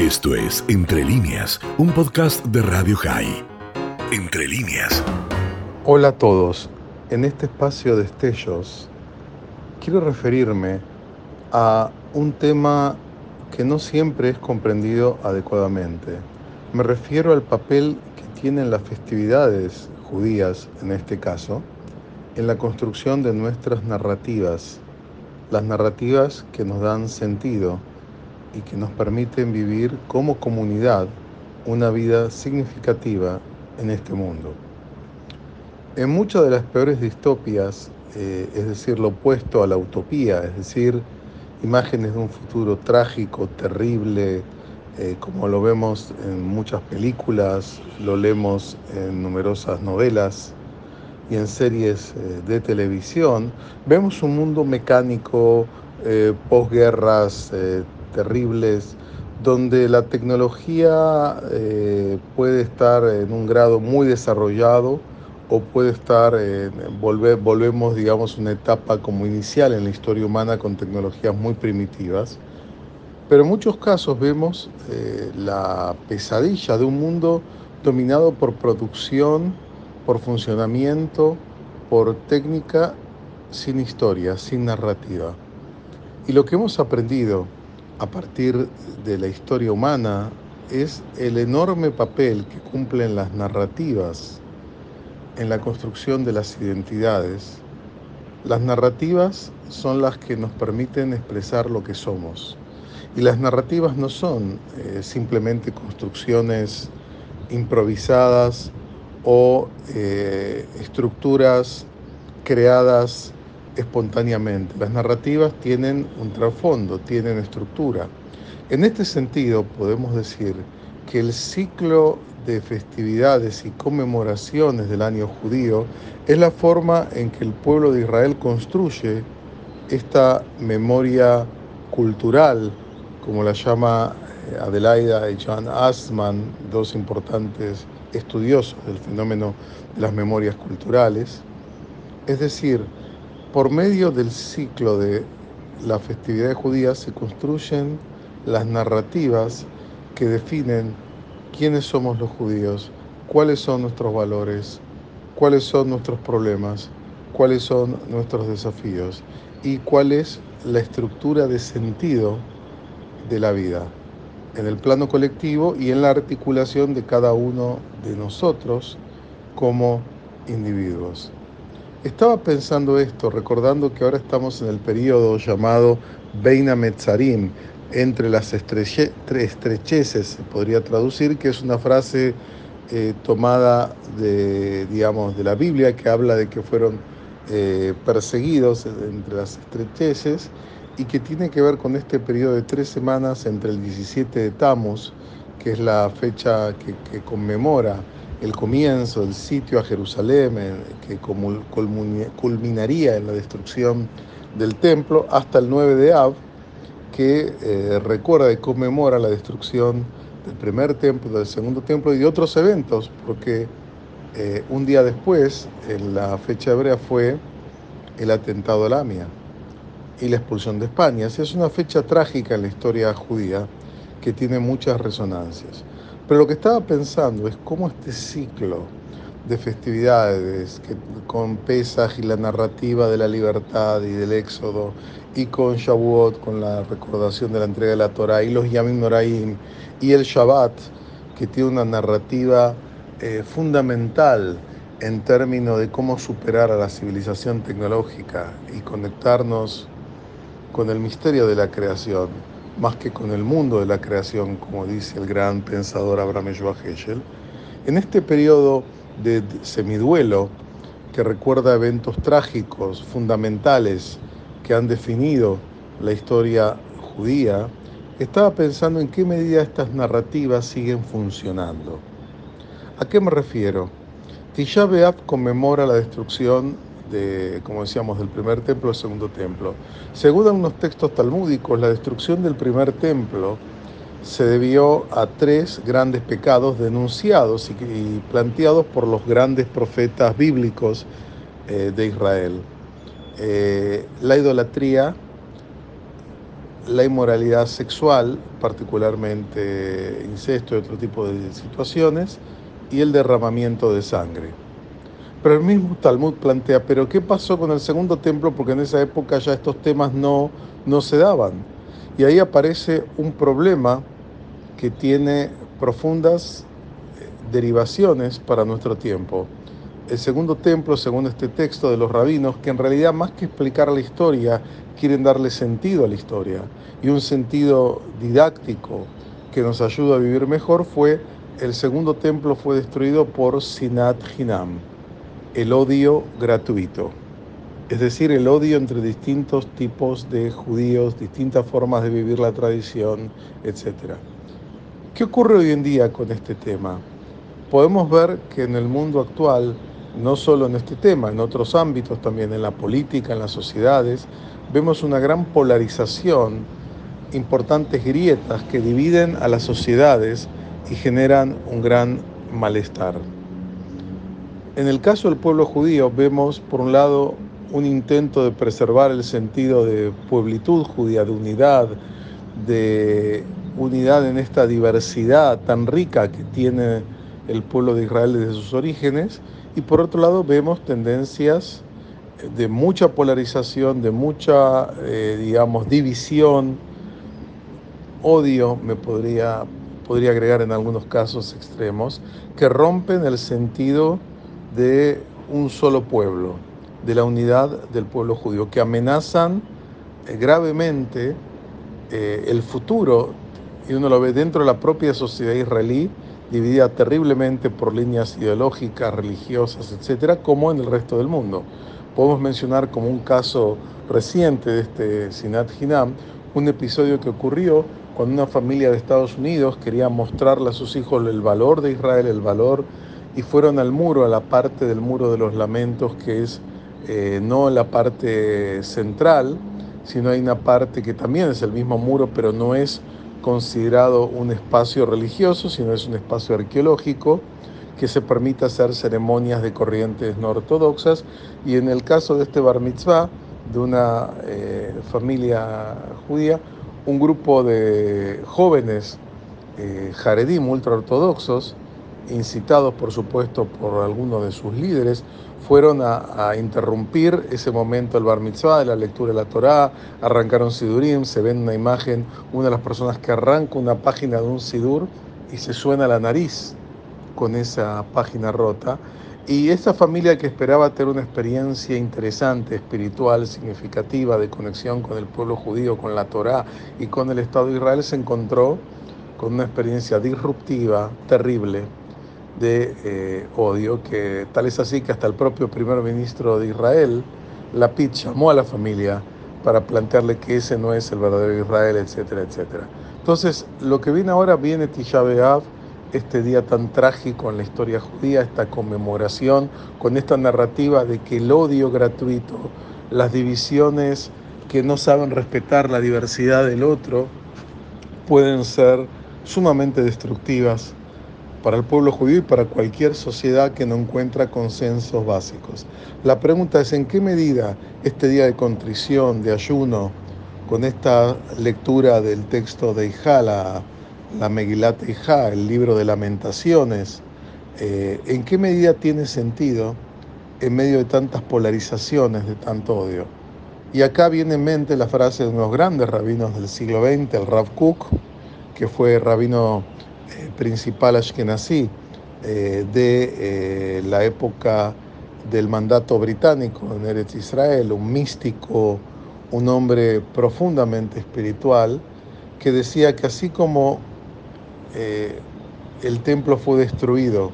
Esto es Entre líneas, un podcast de Radio High. Entre líneas. Hola a todos. En este espacio de Estellos quiero referirme a un tema que no siempre es comprendido adecuadamente. Me refiero al papel que tienen las festividades judías, en este caso, en la construcción de nuestras narrativas, las narrativas que nos dan sentido y que nos permiten vivir como comunidad una vida significativa en este mundo. En muchas de las peores distopias, eh, es decir, lo opuesto a la utopía, es decir, imágenes de un futuro trágico, terrible, eh, como lo vemos en muchas películas, lo leemos en numerosas novelas y en series eh, de televisión, vemos un mundo mecánico, posguerras, terribles, donde la tecnología eh, puede estar en un grado muy desarrollado o puede estar, en, volver, volvemos, digamos, una etapa como inicial en la historia humana con tecnologías muy primitivas. Pero en muchos casos vemos eh, la pesadilla de un mundo dominado por producción, por funcionamiento, por técnica, sin historia, sin narrativa. Y lo que hemos aprendido a partir de la historia humana es el enorme papel que cumplen las narrativas en la construcción de las identidades. Las narrativas son las que nos permiten expresar lo que somos. Y las narrativas no son eh, simplemente construcciones improvisadas o eh, estructuras creadas espontáneamente. Las narrativas tienen un trasfondo, tienen estructura. En este sentido, podemos decir que el ciclo de festividades y conmemoraciones del año judío es la forma en que el pueblo de Israel construye esta memoria cultural, como la llama eh, Adelaida y John Asman, dos importantes estudiosos del fenómeno de las memorias culturales. Es decir, por medio del ciclo de la festividad judía se construyen las narrativas que definen quiénes somos los judíos, cuáles son nuestros valores, cuáles son nuestros problemas, cuáles son nuestros desafíos y cuál es la estructura de sentido de la vida en el plano colectivo y en la articulación de cada uno de nosotros como individuos. Estaba pensando esto, recordando que ahora estamos en el periodo llamado Beina Metzarim, entre las estrecheces, se podría traducir, que es una frase eh, tomada de, digamos, de la Biblia que habla de que fueron eh, perseguidos entre las estrecheces y que tiene que ver con este periodo de tres semanas entre el 17 de Tammuz, que es la fecha que conmemora el comienzo del sitio a Jerusalén, que culminaría en la destrucción del templo, hasta el 9 de Av, que eh, recuerda y conmemora la destrucción del primer templo, del segundo templo y de otros eventos, porque eh, un día después, en la fecha hebrea, fue el atentado a Lamia y la expulsión de España. Es una fecha trágica en la historia judía que tiene muchas resonancias. Pero lo que estaba pensando es cómo este ciclo de festividades, que con Pesaj y la narrativa de la libertad y del éxodo, y con Shavuot, con la recordación de la entrega de la Torah, y los Yamim Noraim, y el Shabbat, que tiene una narrativa eh, fundamental en términos de cómo superar a la civilización tecnológica y conectarnos con el misterio de la creación más que con el mundo de la creación, como dice el gran pensador Abraham Joa Heschel, en este periodo de semiduelo que recuerda eventos trágicos, fundamentales, que han definido la historia judía, estaba pensando en qué medida estas narrativas siguen funcionando. ¿A qué me refiero? Tisha B'Av conmemora la destrucción como decíamos, del primer templo al segundo templo. Según algunos textos talmúdicos, la destrucción del primer templo se debió a tres grandes pecados denunciados y, planteados por los grandes profetas bíblicos eh, de Israel. Eh, la idolatría, la inmoralidad sexual, particularmente incesto y otro tipo de situaciones, y el derramamiento de sangre. Pero el mismo Talmud plantea, pero ¿qué pasó con el segundo templo? Porque en esa época ya estos temas no, no se daban. Y ahí aparece un problema que tiene profundas eh, derivaciones para nuestro tiempo. El segundo templo, según este texto de los rabinos, que en realidad más que explicar la historia, quieren darle sentido a la historia. Y un sentido didáctico que nos ayuda a vivir mejor fue, el segundo templo fue destruido por Sinat Hinam el odio gratuito, es decir, el odio entre distintos tipos de judíos, distintas formas de vivir la tradición, etc. ¿Qué ocurre hoy en día con este tema? Podemos ver que en el mundo actual, no solo en este tema, en otros ámbitos también, en la política, en las sociedades, vemos una gran polarización, importantes grietas que dividen a las sociedades y generan un gran malestar. En el caso del pueblo judío vemos, por un lado, un intento de preservar el sentido de pueblitud judía, de unidad, de unidad en esta diversidad tan rica que tiene el pueblo de Israel desde sus orígenes, y por otro lado vemos tendencias de mucha polarización, de mucha, eh, digamos, división, odio, me podría, podría agregar en algunos casos extremos, que rompen el sentido de un solo pueblo, de la unidad del pueblo judío, que amenazan eh, gravemente eh, el futuro, y uno lo ve dentro de la propia sociedad israelí, dividida terriblemente por líneas ideológicas, religiosas, etcétera, como en el resto del mundo. Podemos mencionar como un caso reciente de este Sinat Hinam, un episodio que ocurrió cuando una familia de Estados Unidos quería mostrarle a sus hijos el valor de Israel, el valor y fueron al muro, a la parte del muro de los lamentos que es eh, no la parte central, sino hay una parte que también es el mismo muro, pero no es considerado un espacio religioso, sino es un espacio arqueológico que se permite hacer ceremonias de corrientes no ortodoxas. Y en el caso de este bar mitzvah, de una eh, familia judía, un grupo de jóvenes eh, jaredim ultraortodoxos, incitados por supuesto por algunos de sus líderes, fueron a, interrumpir ese momento del bar mitzvah, de la lectura de la Torá, arrancaron sidurim, se ve en una imagen una de las personas que arranca una página de un sidur y se suena la nariz con esa página rota. Y esta familia que esperaba tener una experiencia interesante, espiritual, significativa, de conexión con el pueblo judío, con la Torá y con el Estado de Israel, se encontró con una experiencia disruptiva, terrible, de eh, odio, que tal es así que hasta el propio primer ministro de Israel, Lapid, llamó a la familia para plantearle que ese no es el verdadero Israel, etcétera, etcétera. Entonces, lo que viene ahora viene Tisha B'Av, este día tan trágico en la historia judía, esta conmemoración, con esta narrativa de que el odio gratuito, las divisiones que no saben respetar la diversidad del otro, pueden ser sumamente destructivas para el pueblo judío y para cualquier sociedad que no encuentra consensos básicos. La pregunta es en qué medida este día de contrición, de ayuno, con esta lectura del texto de Ijá, la, la Megilat Ijá, el libro de lamentaciones, eh, en qué medida tiene sentido en medio de tantas polarizaciones, de tanto odio. Y acá viene en mente la frase de unos grandes rabinos del siglo XX, el Rav Kook, que fue rabino principal ashkenazí eh, de eh, la época del mandato británico en Eretz Israel, un místico, un hombre profundamente espiritual, que decía que así como el templo fue destruido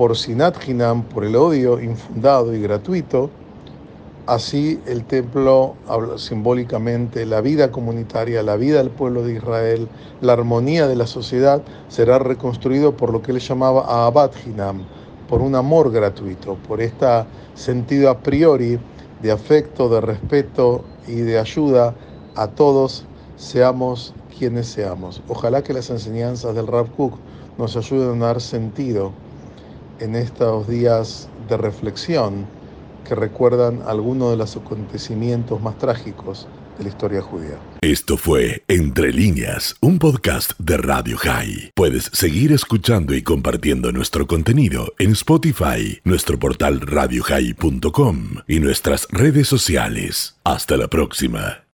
por Sinat Hinam, por el odio infundado y gratuito, Así el templo simbólicamente la vida comunitaria, la vida del pueblo de Israel, la armonía de la sociedad será reconstruido por lo que él llamaba Abad Hinam, por un amor gratuito, por este sentido a priori de afecto, de respeto y de ayuda a todos, seamos quienes seamos. Ojalá que las enseñanzas del Rav Kook nos ayuden a dar sentido en estos días de reflexión que recuerdan algunos de los acontecimientos más trágicos de la historia judía. Esto fue Entre líneas, un podcast de Radio High. Puedes seguir escuchando y compartiendo nuestro contenido en Spotify, nuestro portal radiohigh.com y nuestras redes sociales. Hasta la próxima.